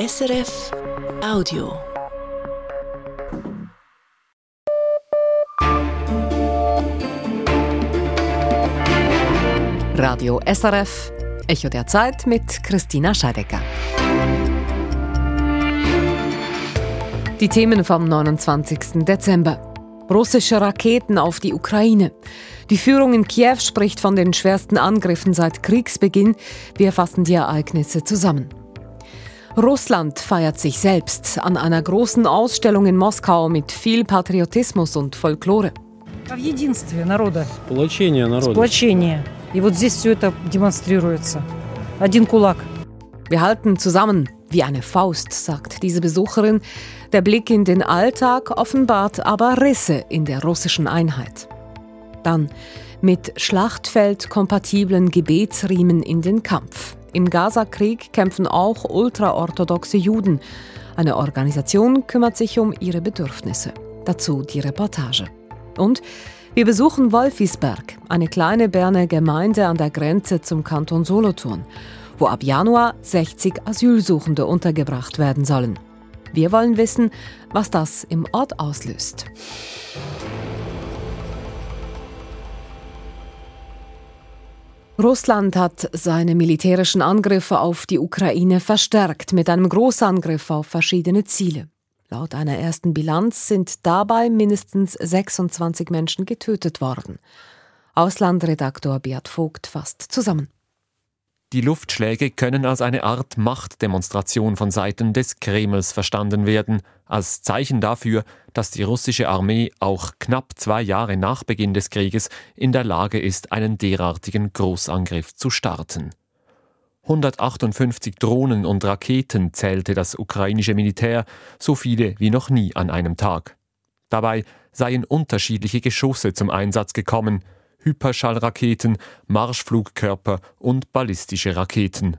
SRF Audio. Radio SRF, Echo der Zeit mit Christina Scheidecker. Die Themen vom 29. Dezember. Russische Raketen auf die Ukraine. Die Führung in Kiew spricht von den schwersten Angriffen seit Kriegsbeginn. Wir fassen die Ereignisse zusammen. Russland feiert sich selbst an einer großen Ausstellung in Moskau mit viel Patriotismus und Folklore. В единстве народа. Сплочение народа. Сплочение. И вот здесь все это демонстрируется. Один кулак. Wir halten zusammen wie eine Faust, sagt diese Besucherin. Der Blick in den Alltag offenbart aber Risse in der russischen Einheit. Dann mit Schlachtfeld-kompatiblen Gebetsriemen in den Kampf. Im Gaza-Krieg kämpfen auch ultraorthodoxe Juden. Eine Organisation kümmert sich um ihre Bedürfnisse. Dazu die Reportage. Und wir besuchen Wolfisberg, eine kleine Berner Gemeinde an der Grenze zum Kanton Solothurn, wo ab Januar 60 Asylsuchende untergebracht werden sollen. Wir wollen wissen, was das im Ort auslöst. Russland hat seine militärischen Angriffe auf die Ukraine verstärkt mit einem Großangriff auf verschiedene Ziele. Laut einer ersten Bilanz sind dabei mindestens 26 Menschen getötet worden. Auslandredaktor Beat Vogt fasst zusammen. Die Luftschläge können als eine Art Machtdemonstration von Seiten des Kremls verstanden werden, als Zeichen dafür, dass die russische Armee auch knapp zwei Jahre nach Beginn des Krieges in der Lage ist, einen derartigen Großangriff zu starten. 158 Drohnen und Raketen zählte das ukrainische Militär, so viele wie noch nie an einem Tag. Dabei seien unterschiedliche Geschosse zum Einsatz gekommen, Hyperschallraketen, Marschflugkörper und ballistische Raketen.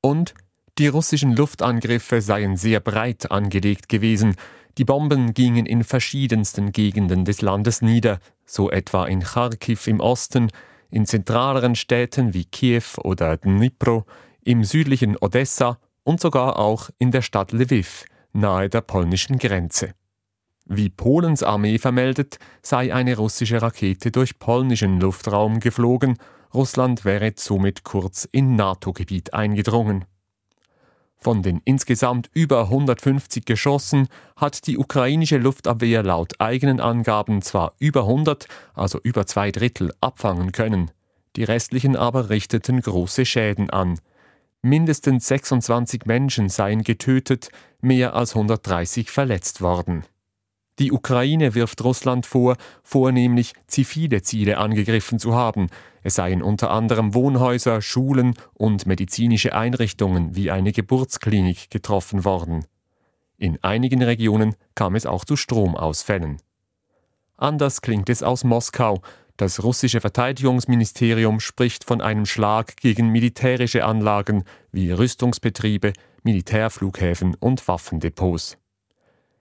Und die russischen Luftangriffe seien sehr breit angelegt gewesen, die Bomben gingen in verschiedensten Gegenden des Landes nieder, so etwa in Kharkiv im Osten, in zentraleren Städten wie Kiew oder Dnipro, im südlichen Odessa und sogar auch in der Stadt Lviv, nahe der polnischen Grenze. Wie Polens Armee vermeldet, sei eine russische Rakete durch polnischen Luftraum geflogen, Russland wäre somit kurz in NATO-Gebiet eingedrungen. Von den insgesamt über 150 Geschossen hat die ukrainische Luftabwehr laut eigenen Angaben zwar über 100, also über zwei Drittel, abfangen können. Die restlichen aber richteten große Schäden an. Mindestens 26 Menschen seien getötet, mehr als 130 verletzt worden. Die Ukraine wirft Russland vor, vornehmlich zivile Ziele angegriffen zu haben. Es seien unter anderem Wohnhäuser, Schulen und medizinische Einrichtungen wie eine Geburtsklinik getroffen worden. In einigen Regionen kam es auch zu Stromausfällen. Anders klingt es aus Moskau. Das russische Verteidigungsministerium spricht von einem Schlag gegen militärische Anlagen wie Rüstungsbetriebe, Militärflughäfen und Waffendepots.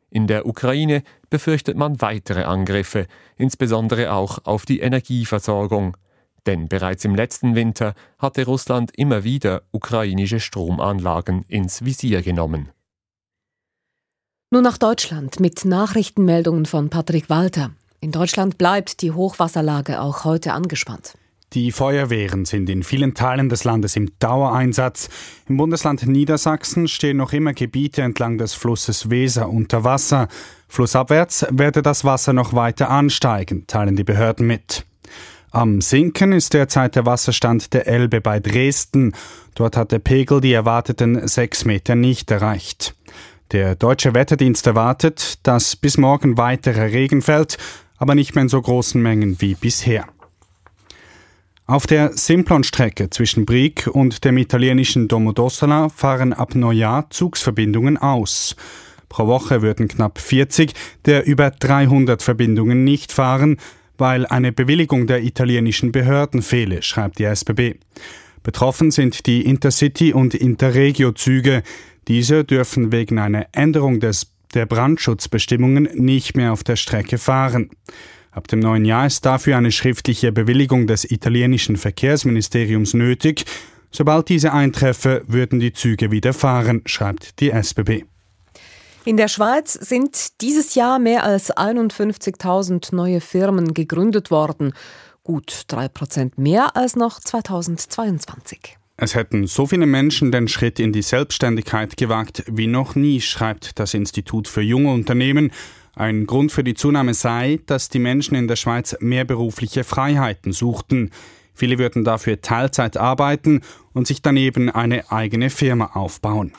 In der Ukraine befürchtet man weitere Angriffe, insbesondere auch auf die Energieversorgung. Denn bereits im letzten Winter hatte Russland immer wieder ukrainische Stromanlagen ins Visier genommen. Nun nach Deutschland mit Nachrichtenmeldungen von Patrick Walter. In Deutschland bleibt die Hochwasserlage auch heute angespannt. Die Feuerwehren sind in vielen Teilen des Landes im Dauereinsatz. Im Bundesland Niedersachsen stehen noch immer Gebiete entlang des Flusses Weser unter Wasser. Flussabwärts werde das Wasser noch weiter ansteigen, teilen die Behörden mit. Am Sinken ist derzeit der Wasserstand der Elbe bei Dresden. Dort hat der Pegel die erwarteten sechs Meter nicht erreicht. Der deutsche Wetterdienst erwartet, dass bis morgen weiterer Regen fällt, aber nicht mehr in so großen Mengen wie bisher. Auf der Simplon-Strecke zwischen Brieg und dem italienischen Domodossola fahren ab Neujahr Zugsverbindungen aus. Pro Woche würden knapp 40 der über 300 Verbindungen nicht fahren, weil eine Bewilligung der italienischen Behörden fehle, schreibt die SBB. Betroffen sind die Intercity- und Interregio-Züge. Diese dürfen wegen einer Änderung des, der Brandschutzbestimmungen nicht mehr auf der Strecke fahren. Ab dem neuen Jahr ist dafür eine schriftliche Bewilligung des italienischen Verkehrsministeriums nötig. Sobald diese eintreffe, würden die Züge wieder fahren, schreibt die SBB. In der Schweiz sind dieses Jahr mehr als 51.000 neue Firmen gegründet worden. Gut drei Prozent mehr als noch 2022. Es hätten so viele Menschen den Schritt in die Selbstständigkeit gewagt wie noch nie, schreibt das Institut für junge Unternehmen. Ein Grund für die Zunahme sei, dass die Menschen in der Schweiz mehr berufliche Freiheiten suchten. Viele würden dafür Teilzeit arbeiten und sich daneben eine eigene Firma aufbauen.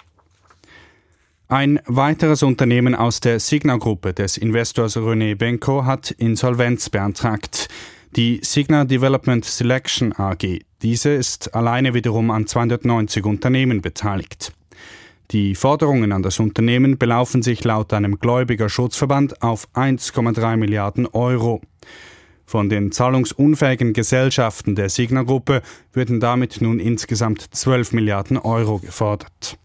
Ein weiteres Unternehmen aus der Signa-Gruppe des Investors René Benko hat Insolvenz beantragt. Die Signa Development Selection AG. Diese ist alleine wiederum an 290 Unternehmen beteiligt. Die Forderungen an das Unternehmen belaufen sich laut einem Gläubigerschutzverband auf 1,3 Milliarden Euro. Von den zahlungsunfähigen Gesellschaften der Signa-Gruppe würden damit nun insgesamt 12 Milliarden Euro gefordert.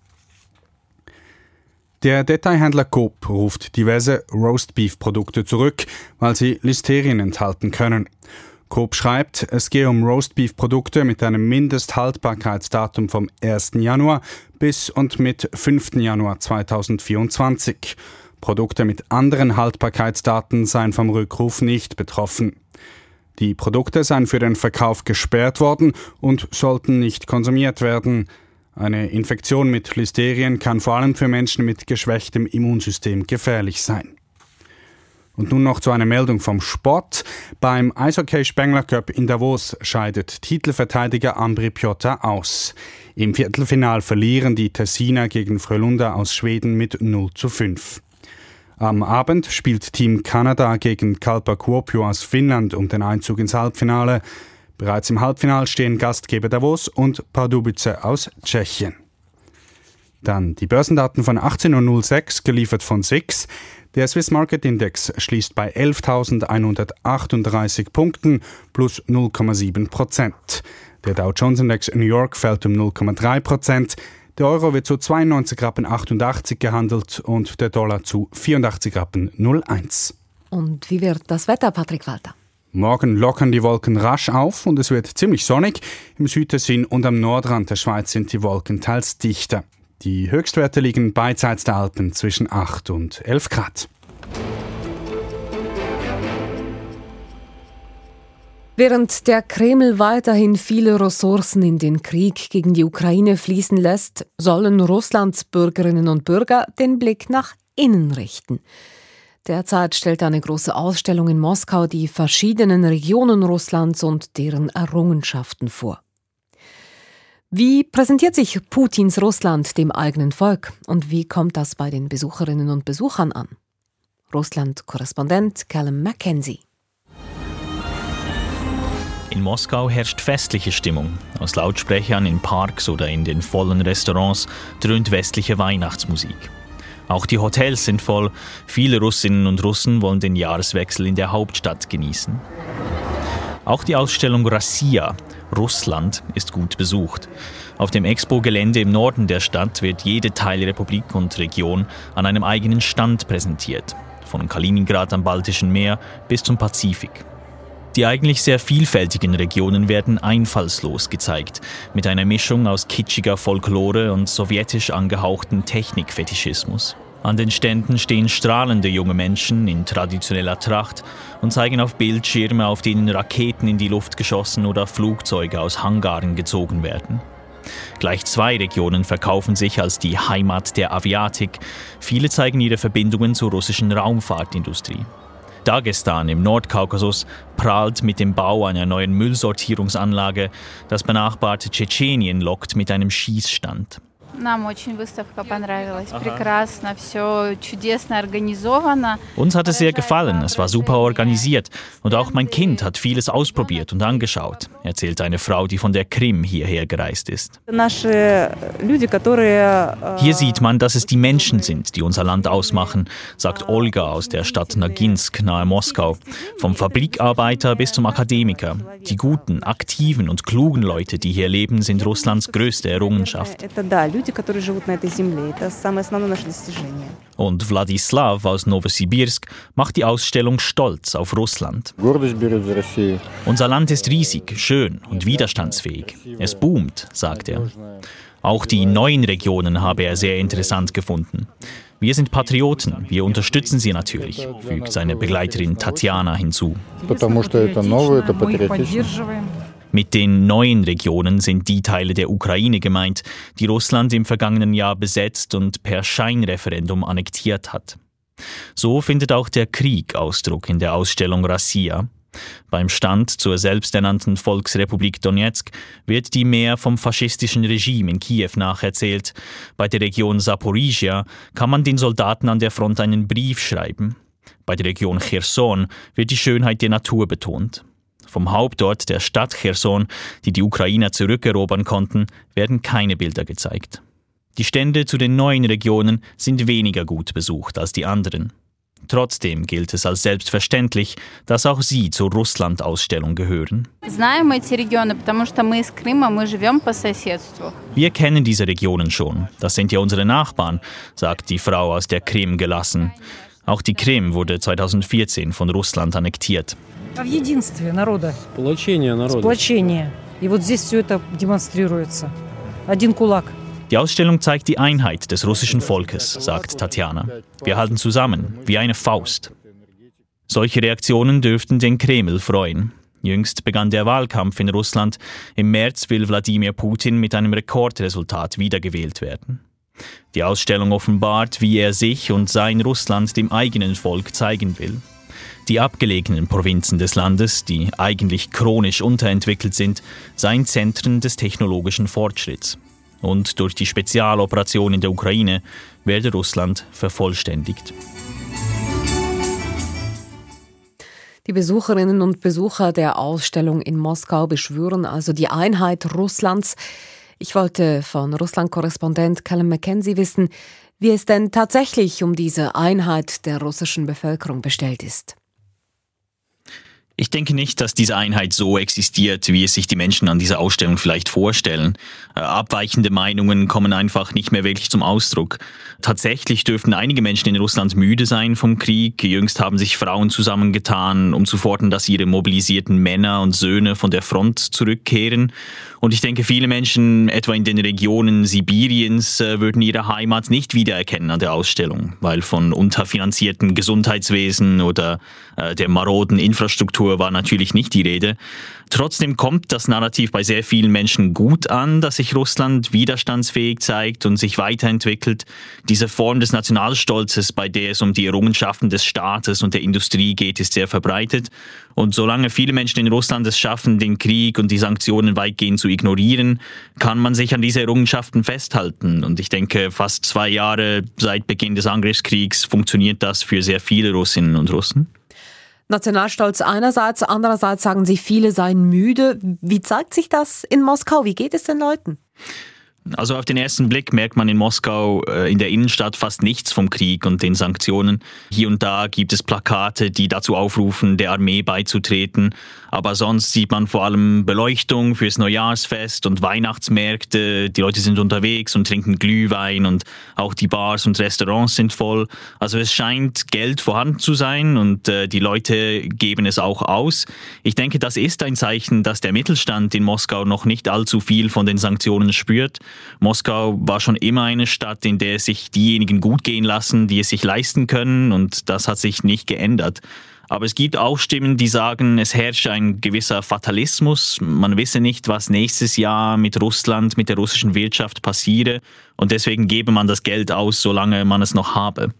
Der Detailhändler Coop ruft diverse Roastbeef-Produkte zurück, weil sie Listerien enthalten können. Coop schreibt, es gehe um Roastbeef-Produkte mit einem Mindesthaltbarkeitsdatum vom 1. Januar bis und mit 5. Januar 2024. Produkte mit anderen Haltbarkeitsdaten seien vom Rückruf nicht betroffen. Die Produkte seien für den Verkauf gesperrt worden und sollten nicht konsumiert werden. Eine Infektion mit Listerien kann vor allem für Menschen mit geschwächtem Immunsystem gefährlich sein. Und nun noch zu einer Meldung vom Sport. Beim Eishockey Spengler Cup in Davos scheidet Titelverteidiger Ambri Piotta aus. Im Viertelfinal verlieren die Tessiner gegen Frölunda aus Schweden mit 0 zu 5. Am Abend spielt Team Kanada gegen Kalpa Kuopio aus Finnland um den Einzug ins Halbfinale. Bereits im Halbfinale stehen Gastgeber Davos und Pardubice aus Tschechien. Dann die Börsendaten von 18.06 geliefert von SIX. Der Swiss Market Index schließt bei 11.138 Punkten plus 0,7 Prozent. Der Dow Jones Index New York fällt um 0,3 Prozent. Der Euro wird zu 92 Rappen 88 gehandelt und der Dollar zu 84 Rappen 01. Und wie wird das Wetter, Patrick Walter? Morgen lockern die Wolken rasch auf und es wird ziemlich sonnig. Im Südtessin und am Nordrand der Schweiz sind die Wolken teils dichter. Die Höchstwerte liegen beidseits der Alpen zwischen 8 und 11 Grad. Während der Kreml weiterhin viele Ressourcen in den Krieg gegen die Ukraine fließen lässt, sollen Russlands Bürgerinnen und Bürger den Blick nach innen richten. Derzeit stellt eine große Ausstellung in Moskau die verschiedenen Regionen Russlands und deren Errungenschaften vor. Wie präsentiert sich Putins Russland dem eigenen Volk und wie kommt das bei den Besucherinnen und Besuchern an? Russland-Korrespondent Callum Mackenzie. In Moskau herrscht festliche Stimmung. Aus Lautsprechern in Parks oder in den vollen Restaurants dröhnt westliche Weihnachtsmusik. Auch die Hotels sind voll. Viele Russinnen und Russen wollen den Jahreswechsel in der Hauptstadt genießen. Auch die Ausstellung Rassia, Russland, ist gut besucht. Auf dem Expo-Gelände im Norden der Stadt wird jede Teilrepublik und Region an einem eigenen Stand präsentiert. Von Kaliningrad am Baltischen Meer bis zum Pazifik. Die eigentlich sehr vielfältigen Regionen werden einfallslos gezeigt, mit einer Mischung aus kitschiger Folklore und sowjetisch angehauchten Technikfetischismus. An den Ständen stehen strahlende junge Menschen in traditioneller Tracht und zeigen auf Bildschirme, auf denen Raketen in die Luft geschossen oder Flugzeuge aus Hangaren gezogen werden. Gleich zwei Regionen verkaufen sich als die Heimat der Aviatik. Viele zeigen ihre Verbindungen zur russischen Raumfahrtindustrie. Dagestan im Nordkaukasus prahlt mit dem Bau einer neuen Müllsortierungsanlage. Das benachbarte Tschetschenien lockt mit einem Schießstand. Uns hat es sehr gefallen, es war super organisiert und auch mein Kind hat vieles ausprobiert und angeschaut, erzählt eine Frau, die von der Krim hierher gereist ist. Hier sieht man, dass es die Menschen sind, die unser Land ausmachen, sagt Olga aus der Stadt Naginsk nahe Moskau. Vom Fabrikarbeiter bis zum Akademiker. Die guten, aktiven und klugen Leute, die hier leben, sind Russlands größte Errungenschaft люди, которые живут на этой земле. Это самое основное наше достижение. Und Wladislav aus Novosibirsk macht die Ausstellung stolz auf Russland. Unser Land ist riesig, schön und widerstandsfähig. Es boomt, sagt er. Auch die neuen Regionen habe er sehr interessant gefunden. Wir sind Patrioten, wir unterstützen sie natürlich, fügt seine Begleiterin Tatjana hinzu. Mit den neuen Regionen sind die Teile der Ukraine gemeint, die Russland im vergangenen Jahr besetzt und per Scheinreferendum annektiert hat. So findet auch der Krieg Ausdruck in der Ausstellung Rassia. Beim Stand zur selbsternannten Volksrepublik Donetsk wird die mehr vom faschistischen Regime in Kiew nacherzählt. Bei der Region Saporizhia kann man den Soldaten an der Front einen Brief schreiben. Bei der Region Cherson wird die Schönheit der Natur betont. Vom Hauptort der Stadt Cherson, die die Ukrainer zurückerobern konnten, werden keine Bilder gezeigt. Die Stände zu den neuen Regionen sind weniger gut besucht als die anderen. Trotzdem gilt es als selbstverständlich, dass auch sie zur Russland-Ausstellung gehören. Wir kennen diese Regionen schon. Das sind ja unsere Nachbarn, sagt die Frau aus der Krim gelassen. Auch die Krim wurde 2014 von Russland annektiert. Die Ausstellung zeigt die Einheit des russischen Volkes, sagt Tatjana. Wir halten zusammen, wie eine Faust. Solche Reaktionen dürften den Kreml freuen. Jüngst begann der Wahlkampf in Russland. Im März will Wladimir Putin mit einem Rekordresultat wiedergewählt werden. Die Ausstellung offenbart, wie er sich und sein Russland dem eigenen Volk zeigen will. Die abgelegenen Provinzen des Landes, die eigentlich chronisch unterentwickelt sind, seien Zentren des technologischen Fortschritts. Und durch die Spezialoperation in der Ukraine werde Russland vervollständigt. Die Besucherinnen und Besucher der Ausstellung in Moskau beschwören also die Einheit Russlands. Ich wollte von Russland-Korrespondent Callum McKenzie wissen, wie es denn tatsächlich um diese Einheit der russischen Bevölkerung bestellt ist. Ich denke nicht, dass diese Einheit so existiert, wie es sich die Menschen an dieser Ausstellung vielleicht vorstellen. Äh, abweichende Meinungen kommen einfach nicht mehr wirklich zum Ausdruck. Tatsächlich dürften einige Menschen in Russland müde sein vom Krieg. Jüngst haben sich Frauen zusammengetan, um zu fordern, dass ihre mobilisierten Männer und Söhne von der Front zurückkehren. Und ich denke, viele Menschen, etwa in den Regionen Sibiriens, äh, würden ihre Heimat nicht wiedererkennen an der Ausstellung, weil von unterfinanzierten Gesundheitswesen oder äh, der maroden Infrastruktur war natürlich nicht die Rede. Trotzdem kommt das Narrativ bei sehr vielen Menschen gut an, dass sich Russland widerstandsfähig zeigt und sich weiterentwickelt. Diese Form des Nationalstolzes, bei der es um die Errungenschaften des Staates und der Industrie geht, ist sehr verbreitet. Und solange viele Menschen in Russland es schaffen, den Krieg und die Sanktionen weitgehend zu ignorieren, kann man sich an diese Errungenschaften festhalten. Und ich denke, fast zwei Jahre seit Beginn des Angriffskriegs funktioniert das für sehr viele Russinnen und Russen. Nationalstolz einerseits, andererseits sagen sie, viele seien müde. Wie zeigt sich das in Moskau? Wie geht es den Leuten? Also auf den ersten Blick merkt man in Moskau äh, in der Innenstadt fast nichts vom Krieg und den Sanktionen. Hier und da gibt es Plakate, die dazu aufrufen, der Armee beizutreten. Aber sonst sieht man vor allem Beleuchtung fürs Neujahrsfest und Weihnachtsmärkte. Die Leute sind unterwegs und trinken Glühwein und auch die Bars und Restaurants sind voll. Also es scheint Geld vorhanden zu sein und äh, die Leute geben es auch aus. Ich denke, das ist ein Zeichen, dass der Mittelstand in Moskau noch nicht allzu viel von den Sanktionen spürt. Moskau war schon immer eine Stadt, in der sich diejenigen gut gehen lassen, die es sich leisten können und das hat sich nicht geändert. Aber es gibt auch Stimmen, die sagen, es herrscht ein gewisser Fatalismus. Man wisse nicht, was nächstes Jahr mit Russland, mit der russischen Wirtschaft passiere. Und deswegen gebe man das Geld aus, solange man es noch habe.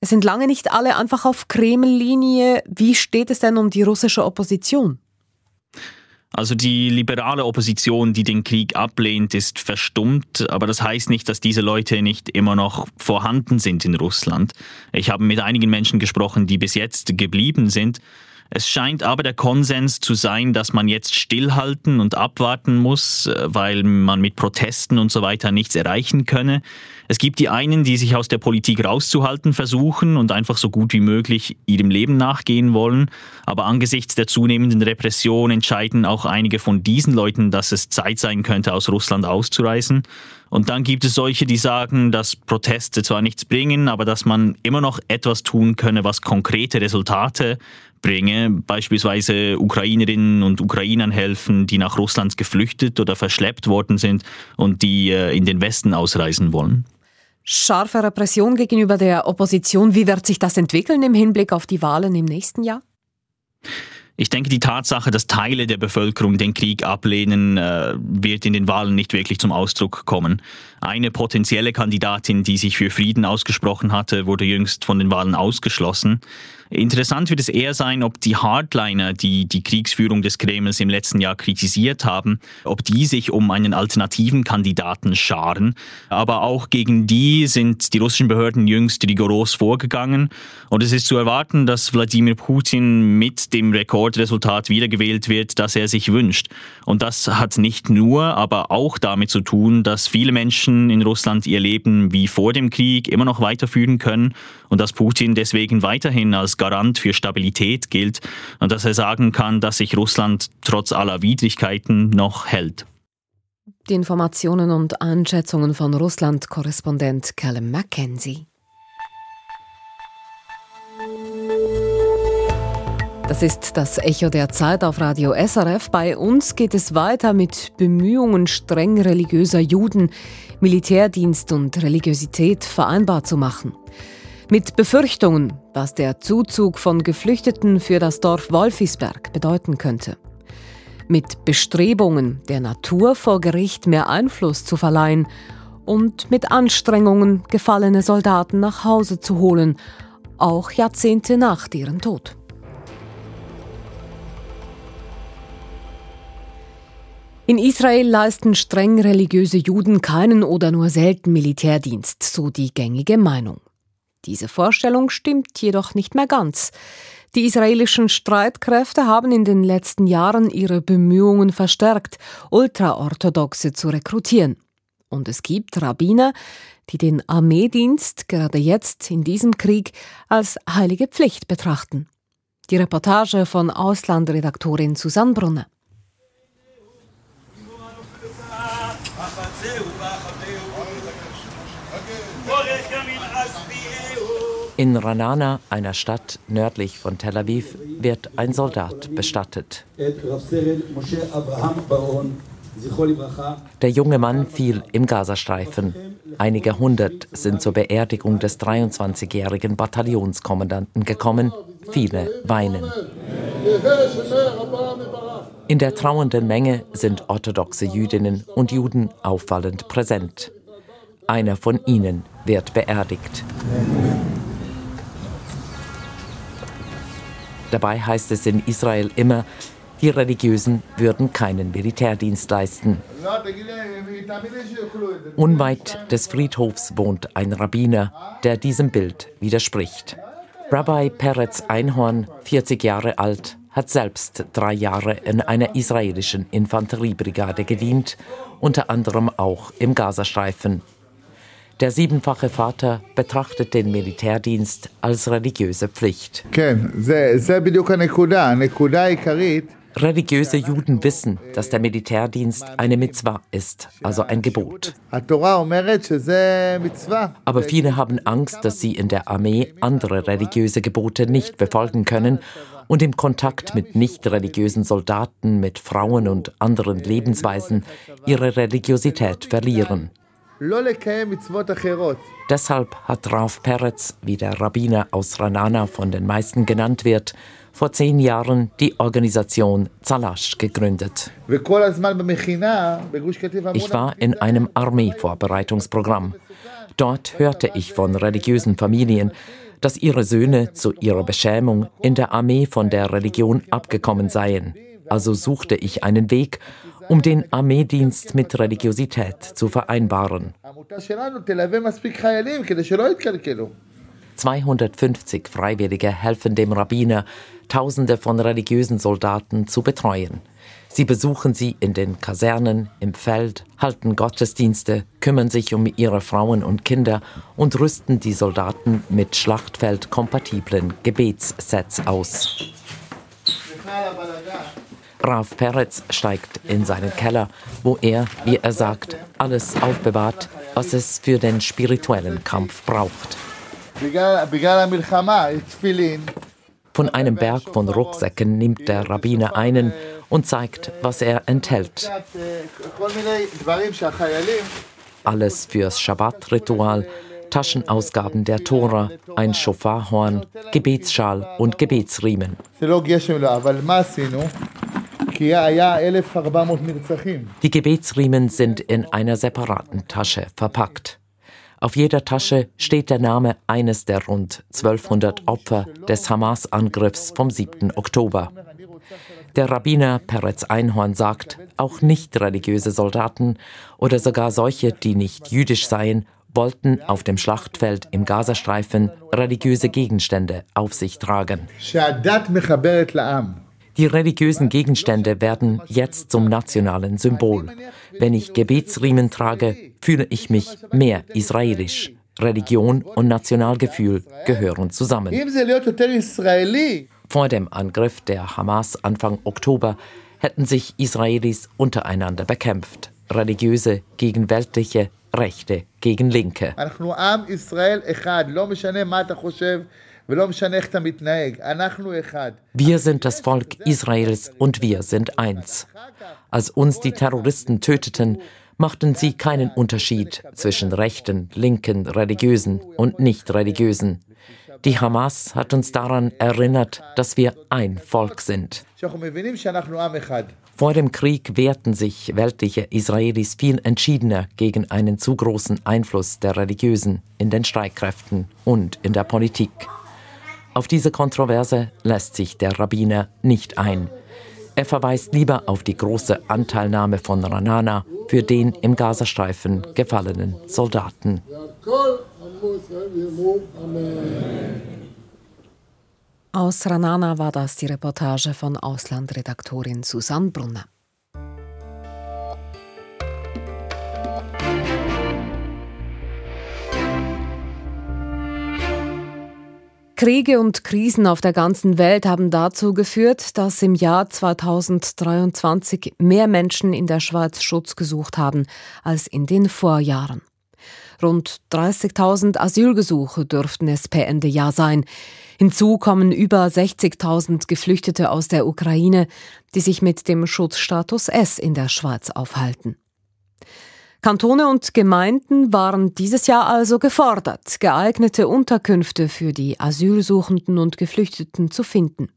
Es sind lange nicht alle einfach auf Kreml-Linie. Wie steht es denn um die russische Opposition? Also die liberale Opposition, die den Krieg ablehnt, ist verstummt, aber das heißt nicht, dass diese Leute nicht immer noch vorhanden sind in Russland. Ich habe mit einigen Menschen gesprochen, die bis jetzt geblieben sind. Es scheint aber der Konsens zu sein, dass man jetzt stillhalten und abwarten muss, äh, weil man mit Protesten und so weiter nichts erreichen könne. Es gibt die einen, die sich aus der Politik rauszuhalten versuchen und einfach so gut wie möglich ihrem Leben nachgehen wollen. Aber angesichts der zunehmenden Repression entscheiden auch einige von diesen Leuten, dass es Zeit sein könnte, aus Russland auszureisen. Und dann gibt es solche, die sagen, dass Proteste zwar nichts bringen, aber dass man immer noch etwas tun könne, was konkrete Resultate bringe, beispielsweise Ukrainerinnen und Ukrainern helfen, die nach Russland geflüchtet oder verschleppt worden sind und die äh, in den Westen ausreisen wollen? Scharfe Repression gegenüber der Opposition. Wie wird sich das entwickeln im Hinblick auf die Wahlen im nächsten Jahr? Ich denke, die Tatsache, dass Teile der Bevölkerung den Krieg ablehnen, äh, wird in den Wahlen nicht wirklich zum Ausdruck kommen. Eine potenzielle Kandidatin, die sich für Frieden ausgesprochen hatte, wurde jüngst von den Wahlen ausgeschlossen. Interessant wird es eher sein, ob die Hardliner, die die Kriegsführung des Kremls im letzten Jahr kritisiert haben, ob die sich um einen alternativen Kandidaten scharen. Aber auch gegen die sind die russischen Behörden jüngst rigoros vorgegangen. Und es ist zu erwarten, dass Wladimir Putin mit dem Rekordresultat wiedergewählt wird, das er sich wünscht. Und das hat nicht nur, aber auch damit zu tun, dass viele Menschen in Russland ihr Leben wie vor dem Krieg immer noch weiterführen können und dass Putin deswegen weiterhin als Garant für Stabilität gilt und dass er sagen kann, dass sich Russland trotz aller Widrigkeiten noch hält. Die Informationen und Einschätzungen von Russland-Korrespondent Callum Mackenzie. Das ist das Echo der Zeit auf Radio SRF. Bei uns geht es weiter mit Bemühungen streng religiöser Juden, Militärdienst und Religiosität vereinbar zu machen. Mit Befürchtungen, was der Zuzug von Geflüchteten für das Dorf Wolfisberg bedeuten könnte. Mit Bestrebungen, der Natur vor Gericht mehr Einfluss zu verleihen und mit Anstrengungen, gefallene Soldaten nach Hause zu holen, auch Jahrzehnte nach deren Tod. In Israel leisten streng religiöse Juden keinen oder nur selten Militärdienst, so die gängige Meinung. Diese Vorstellung stimmt jedoch nicht mehr ganz. Die israelischen Streitkräfte haben in den letzten Jahren ihre Bemühungen verstärkt, Ultraorthodoxe zu rekrutieren. Und es gibt Rabbiner, die den Armeedienst gerade jetzt in diesem Krieg als heilige Pflicht betrachten. Die Reportage von Auslandredaktorin Susanne Brunner. In Ranana, einer Stadt nördlich von Tel Aviv, wird ein Soldat bestattet. Der junge Mann fiel im Gazastreifen. Einige hundert sind zur Beerdigung des 23-jährigen Bataillonskommandanten gekommen. Viele weinen. In der trauernden Menge sind orthodoxe Jüdinnen und Juden auffallend präsent. Einer von ihnen wird beerdigt. Dabei heißt es in Israel immer, die Religiösen würden keinen Militärdienst leisten. Unweit des Friedhofs wohnt ein Rabbiner, der diesem Bild widerspricht. Rabbi Peretz Einhorn, 40 Jahre alt, hat selbst drei Jahre in einer israelischen Infanteriebrigade gedient, unter anderem auch im Gazastreifen. Der siebenfache Vater betrachtet den Militärdienst als religiöse Pflicht. Religiöse Juden wissen, dass der Militärdienst eine Mitzwa ist, also ein Gebot. Aber viele haben Angst, dass sie in der Armee andere religiöse Gebote nicht befolgen können und im Kontakt mit nicht religiösen Soldaten, mit Frauen und anderen Lebensweisen ihre Religiosität verlieren. Deshalb hat Rauf Peretz, wie der Rabbiner aus Ranana von den meisten genannt wird, vor zehn Jahren die Organisation Zalash gegründet. Ich war in einem Armeevorbereitungsprogramm. Dort hörte ich von religiösen Familien, dass ihre Söhne zu ihrer Beschämung in der Armee von der Religion abgekommen seien. Also suchte ich einen Weg, um den Armeedienst mit Religiosität zu vereinbaren. 250 Freiwillige helfen dem Rabbiner, Tausende von religiösen Soldaten zu betreuen. Sie besuchen sie in den Kasernen, im Feld, halten Gottesdienste, kümmern sich um ihre Frauen und Kinder und rüsten die Soldaten mit schlachtfeldkompatiblen Gebetssets aus. Ralf Peretz steigt in seinen Keller, wo er, wie er sagt, alles aufbewahrt, was es für den spirituellen Kampf braucht. Von einem Berg von Rucksäcken nimmt der Rabbiner einen und zeigt, was er enthält. Alles fürs Schabbat-Ritual, Taschenausgaben der Tora, ein Schofarhorn, Gebetsschal und Gebetsriemen. Die Gebetsriemen sind in einer separaten Tasche verpackt. Auf jeder Tasche steht der Name eines der rund 1200 Opfer des Hamas-Angriffs vom 7. Oktober. Der Rabbiner Peretz Einhorn sagt, auch nicht religiöse Soldaten oder sogar solche, die nicht jüdisch seien, wollten auf dem Schlachtfeld im Gazastreifen religiöse Gegenstände auf sich tragen. Die religiösen Gegenstände werden jetzt zum nationalen Symbol. Wenn ich Gebetsriemen trage, fühle ich mich mehr israelisch. Religion und Nationalgefühl gehören zusammen. Vor dem Angriff der Hamas Anfang Oktober hätten sich Israelis untereinander bekämpft. Religiöse gegen weltliche, Rechte gegen Linke. Wir sind das Volk Israels und wir sind eins. Als uns die Terroristen töteten, machten sie keinen Unterschied zwischen Rechten, Linken, Religiösen und Nicht-Religiösen. Die Hamas hat uns daran erinnert, dass wir ein Volk sind. Vor dem Krieg wehrten sich weltliche Israelis viel entschiedener gegen einen zu großen Einfluss der Religiösen in den Streitkräften und in der Politik. Auf diese Kontroverse lässt sich der Rabbiner nicht ein. Er verweist lieber auf die große Anteilnahme von Ranana für den im Gazastreifen gefallenen Soldaten. Aus Ranana war das die Reportage von Auslandredaktorin Susanne Brunner. Kriege und Krisen auf der ganzen Welt haben dazu geführt, dass im Jahr 2023 mehr Menschen in der Schweiz Schutz gesucht haben als in den Vorjahren. Rund 30.000 Asylgesuche dürften es per Ende Jahr sein. Hinzu kommen über 60.000 Geflüchtete aus der Ukraine, die sich mit dem Schutzstatus S in der Schweiz aufhalten. Kantone und Gemeinden waren dieses Jahr also gefordert, geeignete Unterkünfte für die Asylsuchenden und Geflüchteten zu finden.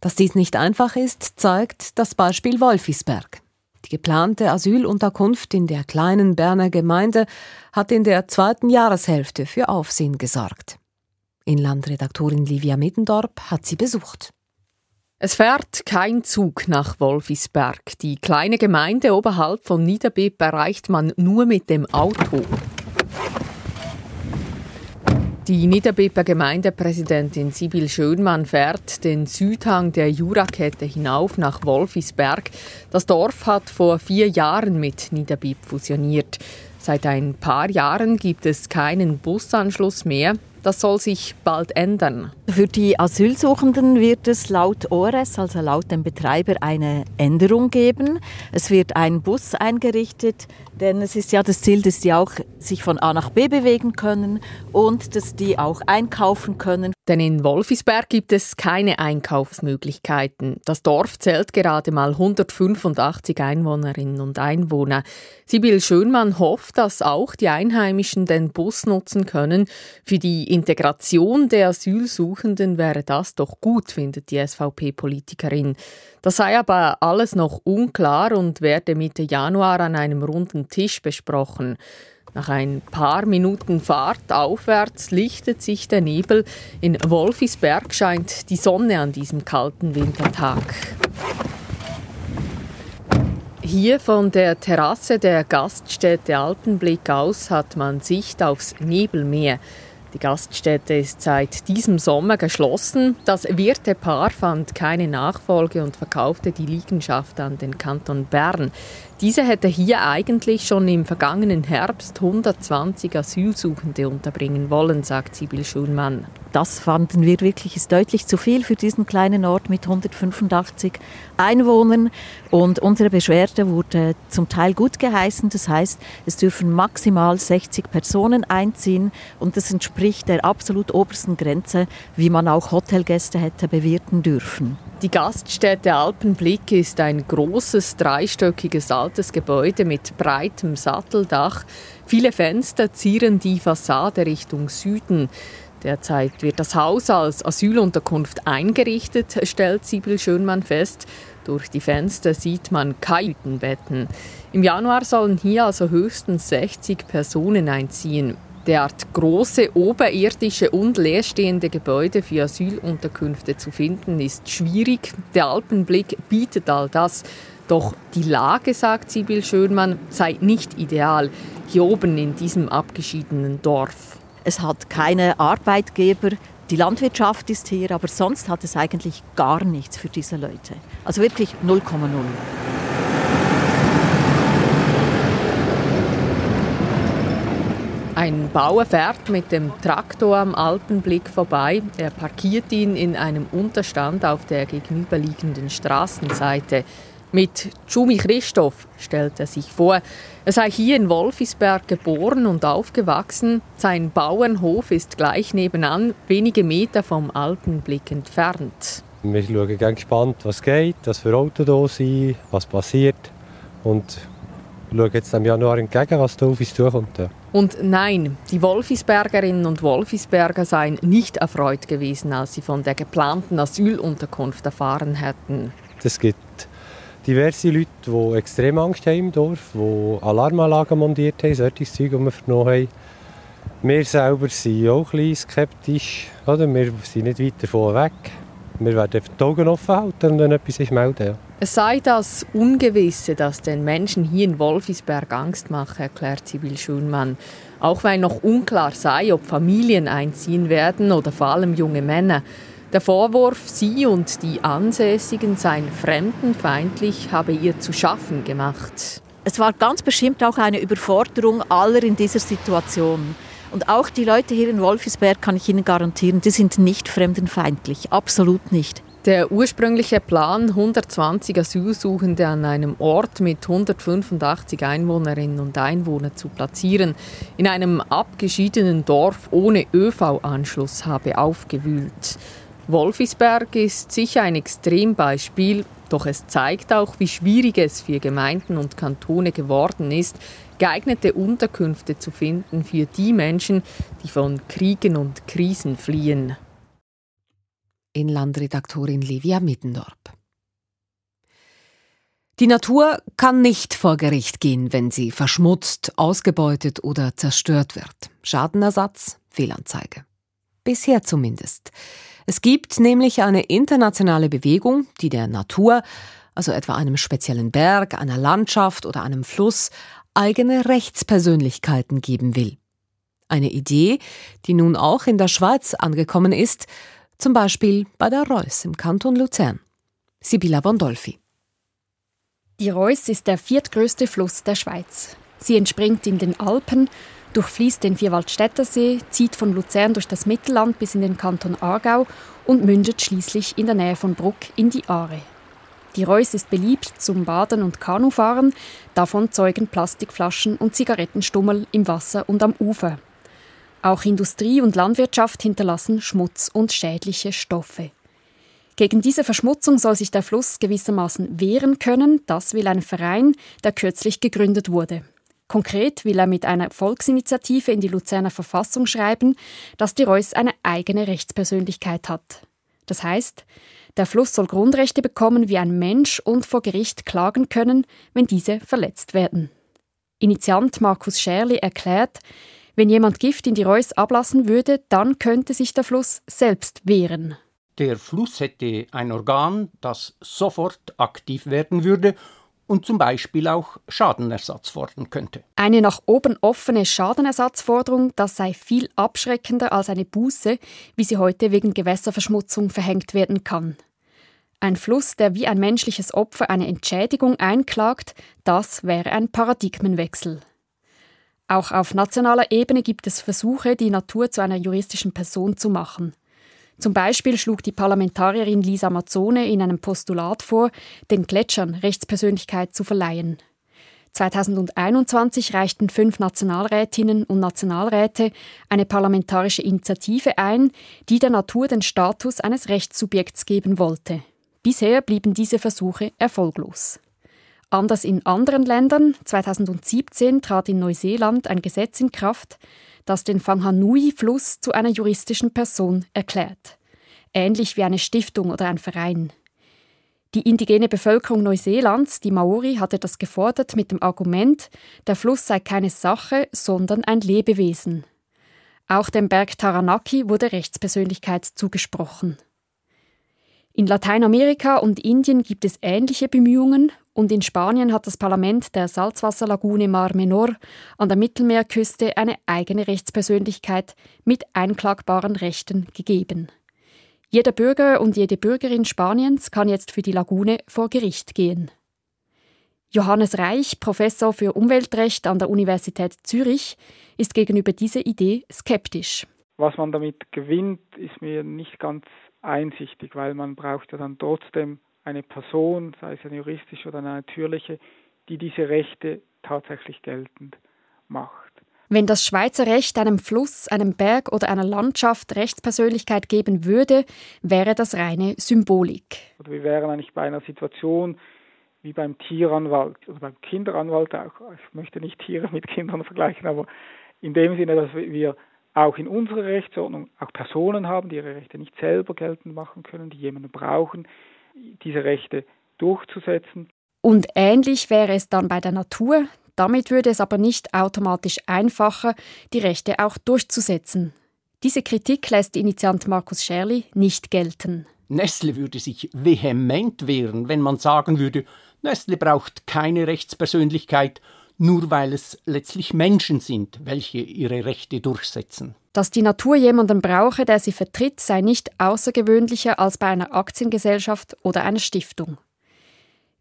Dass dies nicht einfach ist, zeigt das Beispiel Wolfisberg. Die geplante Asylunterkunft in der kleinen Berner Gemeinde hat in der zweiten Jahreshälfte für Aufsehen gesorgt. Inlandredaktorin Livia Middendorp hat sie besucht. Es fährt kein Zug nach Wolfisberg. Die kleine Gemeinde oberhalb von Niederbipp erreicht man nur mit dem Auto. Die Niederbipper Gemeindepräsidentin Sibyl Schönmann fährt den Südhang der Jurakette hinauf nach Wolfisberg. Das Dorf hat vor vier Jahren mit Niederbipp fusioniert. Seit ein paar Jahren gibt es keinen Busanschluss mehr. Das soll sich bald ändern. Für die Asylsuchenden wird es laut ORS, also laut dem Betreiber, eine Änderung geben. Es wird ein Bus eingerichtet, denn es ist ja das Ziel, dass die auch sich von A nach B bewegen können und dass die auch einkaufen können. Denn in Wolfisberg gibt es keine Einkaufsmöglichkeiten. Das Dorf zählt gerade mal 185 Einwohnerinnen und Einwohner. Sibyl Schönmann hofft, dass auch die Einheimischen den Bus nutzen können. Für die Integration der Asylsuchenden wäre das doch gut, findet die SVP-Politikerin. Das sei aber alles noch unklar und werde Mitte Januar an einem runden Tisch besprochen. Nach ein paar Minuten Fahrt aufwärts lichtet sich der Nebel. In Wolfisberg scheint die Sonne an diesem kalten Wintertag. Hier von der Terrasse der Gaststätte Altenblick aus hat man Sicht aufs Nebelmeer. Die Gaststätte ist seit diesem Sommer geschlossen. Das Wirtepaar fand keine Nachfolge und verkaufte die Liegenschaft an den Kanton Bern. Diese hätte hier eigentlich schon im vergangenen Herbst 120 Asylsuchende unterbringen wollen, sagt Sibyl Schulmann. Das fanden wir wirklich ist deutlich zu viel für diesen kleinen Ort mit 185 Einwohnern. Und unsere Beschwerde wurde zum Teil gut geheißen. Das heißt, es dürfen maximal 60 Personen einziehen und das entspricht der absolut obersten Grenze, wie man auch Hotelgäste hätte bewirten dürfen. Die Gaststätte Alpenblick ist ein großes dreistöckiges altes Gebäude mit breitem Satteldach. Viele Fenster zieren die Fassade Richtung Süden. Derzeit wird das Haus als Asylunterkunft eingerichtet, stellt Sibyl Schönmann fest. Durch die Fenster sieht man Kajütenbetten. Im Januar sollen hier also höchstens 60 Personen einziehen. Derart große oberirdische und leerstehende Gebäude für Asylunterkünfte zu finden, ist schwierig. Der Alpenblick bietet all das. Doch die Lage, sagt Sibyl Schönmann, sei nicht ideal, hier oben in diesem abgeschiedenen Dorf. Es hat keine Arbeitgeber, die Landwirtschaft ist hier, aber sonst hat es eigentlich gar nichts für diese Leute. Also wirklich 0,0. Ein Bauer fährt mit dem Traktor am Alpenblick vorbei. Er parkiert ihn in einem Unterstand auf der gegenüberliegenden Straßenseite. Mit Schumi Christoph stellt er sich vor, er sei hier in Wolfisberg geboren und aufgewachsen. Sein Bauernhof ist gleich nebenan, wenige Meter vom Alpenblick entfernt. Wir schauen ganz gespannt, was geht, was für Autos da sind, was passiert. Und schauen jetzt im Januar entgegen, was da auf uns zukommt. Und nein, die Wolfisbergerinnen und Wolfisberger seien nicht erfreut gewesen, als sie von der geplanten Asylunterkunft erfahren hätten. Es gibt diverse Leute, die extrem Angst haben im Dorf, die Alarmanlagen montiert haben, solche Zeug, die wir vernommen haben. Wir selber sind auch ein bisschen skeptisch. Oder? Wir sind nicht weit davon weg. Wir werden die Augen offen halten und wenn etwas ist, melden. Ja. Es sei das Ungewisse, das den Menschen hier in Wolfisberg Angst mache, erklärt Sibyl Schulmann. Auch weil noch unklar sei, ob Familien einziehen werden oder vor allem junge Männer. Der Vorwurf, sie und die Ansässigen seien fremdenfeindlich, habe ihr zu schaffen gemacht. Es war ganz bestimmt auch eine Überforderung aller in dieser Situation. Und auch die Leute hier in Wolfisberg kann ich Ihnen garantieren, die sind nicht fremdenfeindlich, absolut nicht. Der ursprüngliche Plan, 120 Asylsuchende an einem Ort mit 185 Einwohnerinnen und Einwohnern zu platzieren, in einem abgeschiedenen Dorf ohne ÖV-Anschluss, habe aufgewühlt. Wolfisberg ist sicher ein Extrembeispiel, doch es zeigt auch, wie schwierig es für Gemeinden und Kantone geworden ist, geeignete Unterkünfte zu finden für die Menschen, die von Kriegen und Krisen fliehen. Inlandredaktorin Livia Mittendorp. Die Natur kann nicht vor Gericht gehen, wenn sie verschmutzt, ausgebeutet oder zerstört wird. Schadenersatz, Fehlanzeige. Bisher zumindest. Es gibt nämlich eine internationale Bewegung, die der Natur, also etwa einem speziellen Berg, einer Landschaft oder einem Fluss, eigene Rechtspersönlichkeiten geben will. Eine Idee, die nun auch in der Schweiz angekommen ist, zum Beispiel bei der Reuss im Kanton Luzern. Sibylla Bondolfi. Die Reuss ist der viertgrößte Fluss der Schweiz. Sie entspringt in den Alpen, durchfließt den Vierwaldstättersee, zieht von Luzern durch das Mittelland bis in den Kanton Aargau und mündet schließlich in der Nähe von Bruck in die Aare. Die Reuss ist beliebt zum Baden und Kanufahren, davon zeugen Plastikflaschen und Zigarettenstummel im Wasser und am Ufer. Auch Industrie und Landwirtschaft hinterlassen Schmutz und schädliche Stoffe. Gegen diese Verschmutzung soll sich der Fluss gewissermaßen wehren können. Das will ein Verein, der kürzlich gegründet wurde. Konkret will er mit einer Volksinitiative in die Luzerner Verfassung schreiben, dass die Reuss eine eigene Rechtspersönlichkeit hat. Das heißt, der Fluss soll Grundrechte bekommen wie ein Mensch und vor Gericht klagen können, wenn diese verletzt werden. Initiant Markus Scherli erklärt, wenn jemand Gift in die Reuss ablassen würde, dann könnte sich der Fluss selbst wehren. Der Fluss hätte ein Organ, das sofort aktiv werden würde und zum Beispiel auch Schadenersatz fordern könnte. Eine nach oben offene Schadenersatzforderung, das sei viel abschreckender als eine Buße, wie sie heute wegen Gewässerverschmutzung verhängt werden kann. Ein Fluss, der wie ein menschliches Opfer eine Entschädigung einklagt, das wäre ein Paradigmenwechsel. Auch auf nationaler Ebene gibt es Versuche, die Natur zu einer juristischen Person zu machen. Zum Beispiel schlug die Parlamentarierin Lisa Mazzone in einem Postulat vor, den Gletschern Rechtspersönlichkeit zu verleihen. 2021 reichten fünf Nationalrätinnen und Nationalräte eine parlamentarische Initiative ein, die der Natur den Status eines Rechtssubjekts geben wollte. Bisher blieben diese Versuche erfolglos. Anders in anderen Ländern, 2017 trat in Neuseeland ein Gesetz in Kraft, das den Whanganui-Fluss zu einer juristischen Person erklärt. Ähnlich wie eine Stiftung oder ein Verein. Die indigene Bevölkerung Neuseelands, die Maori, hatte das gefordert mit dem Argument, der Fluss sei keine Sache, sondern ein Lebewesen. Auch dem Berg Taranaki wurde Rechtspersönlichkeit zugesprochen. In Lateinamerika und Indien gibt es ähnliche Bemühungen und in Spanien hat das Parlament der Salzwasserlagune Mar Menor an der Mittelmeerküste eine eigene Rechtspersönlichkeit mit einklagbaren Rechten gegeben. Jeder Bürger und jede Bürgerin Spaniens kann jetzt für die Lagune vor Gericht gehen. Johannes Reich, Professor für Umweltrecht an der Universität Zürich, ist gegenüber dieser Idee skeptisch. Was man damit gewinnt, ist mir nicht ganz einsichtig, weil man braucht ja dann trotzdem eine Person, sei es eine juristische oder eine natürliche, die diese Rechte tatsächlich geltend macht. Wenn das Schweizer Recht einem Fluss, einem Berg oder einer Landschaft Rechtspersönlichkeit geben würde, wäre das reine Symbolik. Oder wir wären eigentlich bei einer Situation wie beim Tieranwalt oder beim Kinderanwalt auch. Ich möchte nicht Tiere mit Kindern vergleichen, aber in dem Sinne, dass wir auch in unserer Rechtsordnung auch Personen haben, die ihre Rechte nicht selber geltend machen können, die jemanden brauchen, diese Rechte durchzusetzen. Und ähnlich wäre es dann bei der Natur. Damit würde es aber nicht automatisch einfacher, die Rechte auch durchzusetzen. Diese Kritik lässt Initiant Markus Scherli nicht gelten. Nestle würde sich vehement wehren, wenn man sagen würde, Nestle braucht keine Rechtspersönlichkeit, nur weil es letztlich Menschen sind, welche ihre Rechte durchsetzen. Dass die Natur jemanden brauche, der sie vertritt, sei nicht außergewöhnlicher als bei einer Aktiengesellschaft oder einer Stiftung.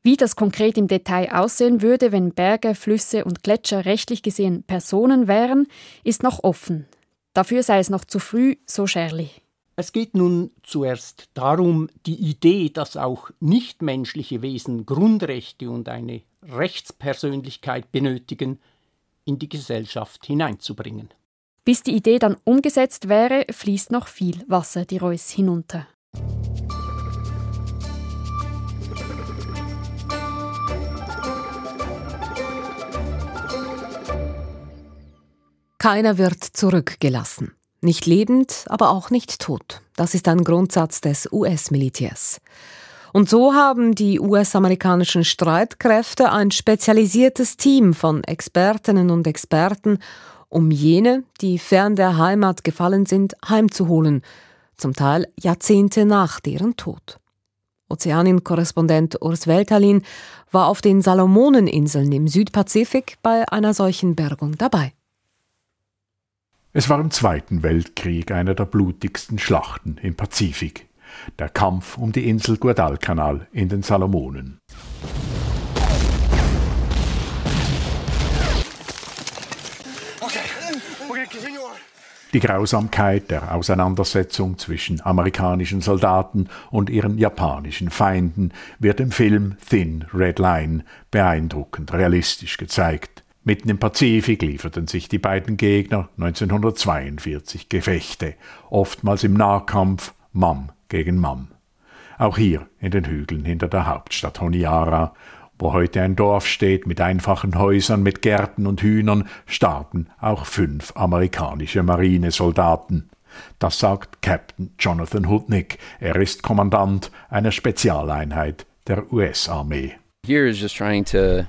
Wie das konkret im Detail aussehen würde, wenn Berge, Flüsse und Gletscher rechtlich gesehen Personen wären, ist noch offen. Dafür sei es noch zu früh, so Scherli. Es geht nun zuerst darum, die Idee, dass auch nichtmenschliche Wesen Grundrechte und eine Rechtspersönlichkeit benötigen, in die Gesellschaft hineinzubringen. Bis die Idee dann umgesetzt wäre, fließt noch viel Wasser die Reuss hinunter. Keiner wird zurückgelassen. Nicht lebend, aber auch nicht tot. Das ist ein Grundsatz des US-Militärs. Und so haben die US-amerikanischen Streitkräfte ein spezialisiertes Team von Expertinnen und Experten, um jene, die fern der Heimat gefallen sind, heimzuholen, zum Teil Jahrzehnte nach deren Tod. Ozeanin-Korrespondent Urs Weltalin war auf den Salomoneninseln im Südpazifik bei einer solchen Bergung dabei. Es war im Zweiten Weltkrieg eine der blutigsten Schlachten im Pazifik. Der Kampf um die Insel Guadalcanal in den Salomonen. Die Grausamkeit der Auseinandersetzung zwischen amerikanischen Soldaten und ihren japanischen Feinden wird im Film Thin Red Line beeindruckend realistisch gezeigt. Mitten im Pazifik lieferten sich die beiden Gegner 1942 Gefechte, oftmals im Nahkampf Mann gegen Mann. Auch hier in den Hügeln hinter der Hauptstadt Honiara, wo heute ein Dorf steht mit einfachen Häusern, mit Gärten und Hühnern, starben auch fünf amerikanische Marinesoldaten. Das sagt Captain Jonathan Hutnick. Er ist Kommandant einer Spezialeinheit der US-Armee. Here is just trying to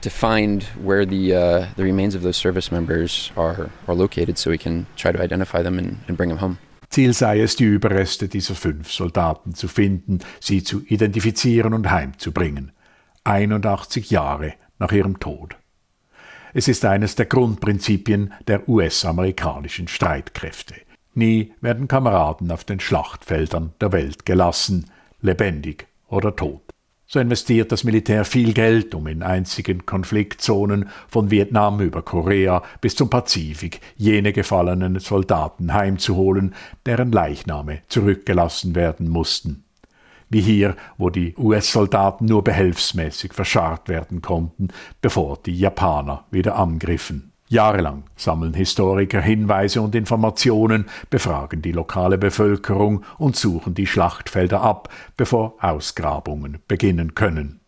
to find where the uh, the remains of those service members are are located, so we can try to identify them and, and bring them home. Ziel sei es, die Überreste dieser fünf Soldaten zu finden, sie zu identifizieren und heimzubringen. 81 Jahre nach ihrem Tod. Es ist eines der Grundprinzipien der US-amerikanischen Streitkräfte. Nie werden Kameraden auf den Schlachtfeldern der Welt gelassen, lebendig oder tot. So investiert das Militär viel Geld, um in einzigen Konfliktzonen von Vietnam über Korea bis zum Pazifik jene gefallenen Soldaten heimzuholen, deren Leichname zurückgelassen werden mussten wie hier, wo die US-Soldaten nur behelfsmäßig verscharrt werden konnten, bevor die Japaner wieder angriffen. Jahrelang sammeln Historiker Hinweise und Informationen, befragen die lokale Bevölkerung und suchen die Schlachtfelder ab, bevor Ausgrabungen beginnen können.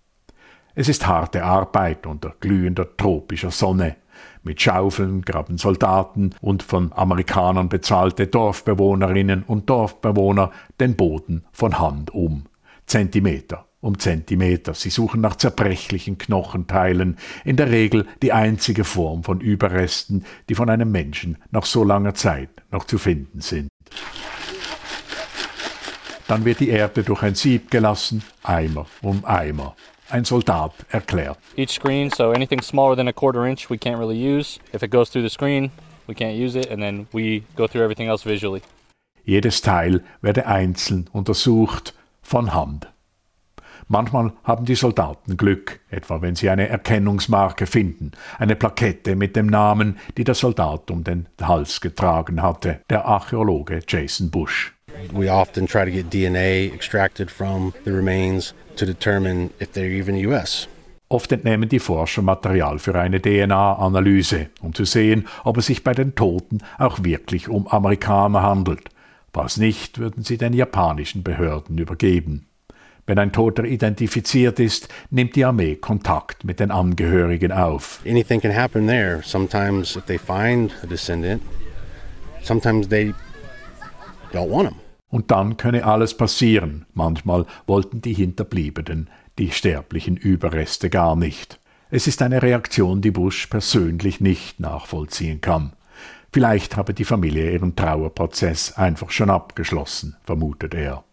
Es ist harte Arbeit unter glühender tropischer Sonne. Mit Schaufeln graben Soldaten und von Amerikanern bezahlte Dorfbewohnerinnen und Dorfbewohner den Boden von Hand um. Zentimeter um Zentimeter. Sie suchen nach zerbrechlichen Knochenteilen, in der Regel die einzige Form von Überresten, die von einem Menschen nach so langer Zeit noch zu finden sind. Dann wird die Erde durch ein Sieb gelassen, Eimer um Eimer. Ein Soldat erklärt. Each screen, so anything smaller than a quarter inch we can't really use. If it goes through the screen, we can't use it and then we go through everything else visually. Jedes Teil werde einzeln untersucht von Hand. Manchmal haben die Soldaten Glück, etwa wenn sie eine Erkennungsmarke finden, eine Plakette mit dem Namen, die der Soldat um den Hals getragen hatte, der Archäologe Jason Bush. We often try to get DNA extracted from the remains to determine if they're even US. Oft entnehmen die Forscher Material für eine DNA-Analyse, um zu sehen, ob es sich bei den Toten auch wirklich um Amerikaner handelt. Was nicht, würden sie den japanischen Behörden übergeben. Wenn ein Toter identifiziert ist, nimmt die Armee Kontakt mit den Angehörigen auf. Anything can happen there. Sometimes if they find a descendant, sometimes they don't want him. Und dann könne alles passieren. Manchmal wollten die Hinterbliebenen die sterblichen Überreste gar nicht. Es ist eine Reaktion, die Bush persönlich nicht nachvollziehen kann. Vielleicht habe die Familie ihren Trauerprozess einfach schon abgeschlossen, vermutet er.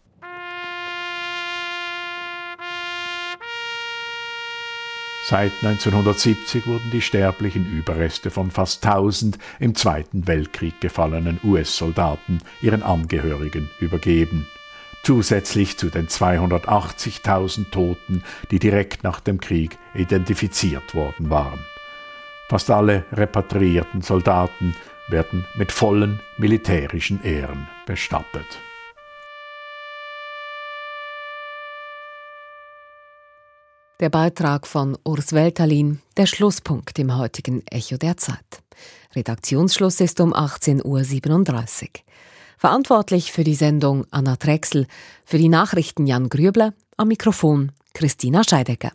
Seit 1970 wurden die sterblichen Überreste von fast 1000 im Zweiten Weltkrieg gefallenen US-Soldaten ihren Angehörigen übergeben. Zusätzlich zu den 280.000 Toten, die direkt nach dem Krieg identifiziert worden waren. Fast alle repatriierten Soldaten werden mit vollen militärischen Ehren bestattet. Der Beitrag von Urs Weltalin, der Schlusspunkt im heutigen Echo der Zeit. Redaktionsschluss ist um 18.37 Uhr. Verantwortlich für die Sendung Anna Drechsel, für die Nachrichten Jan Grübler, am Mikrofon Christina Scheidecker.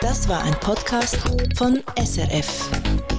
Das war ein Podcast von SRF.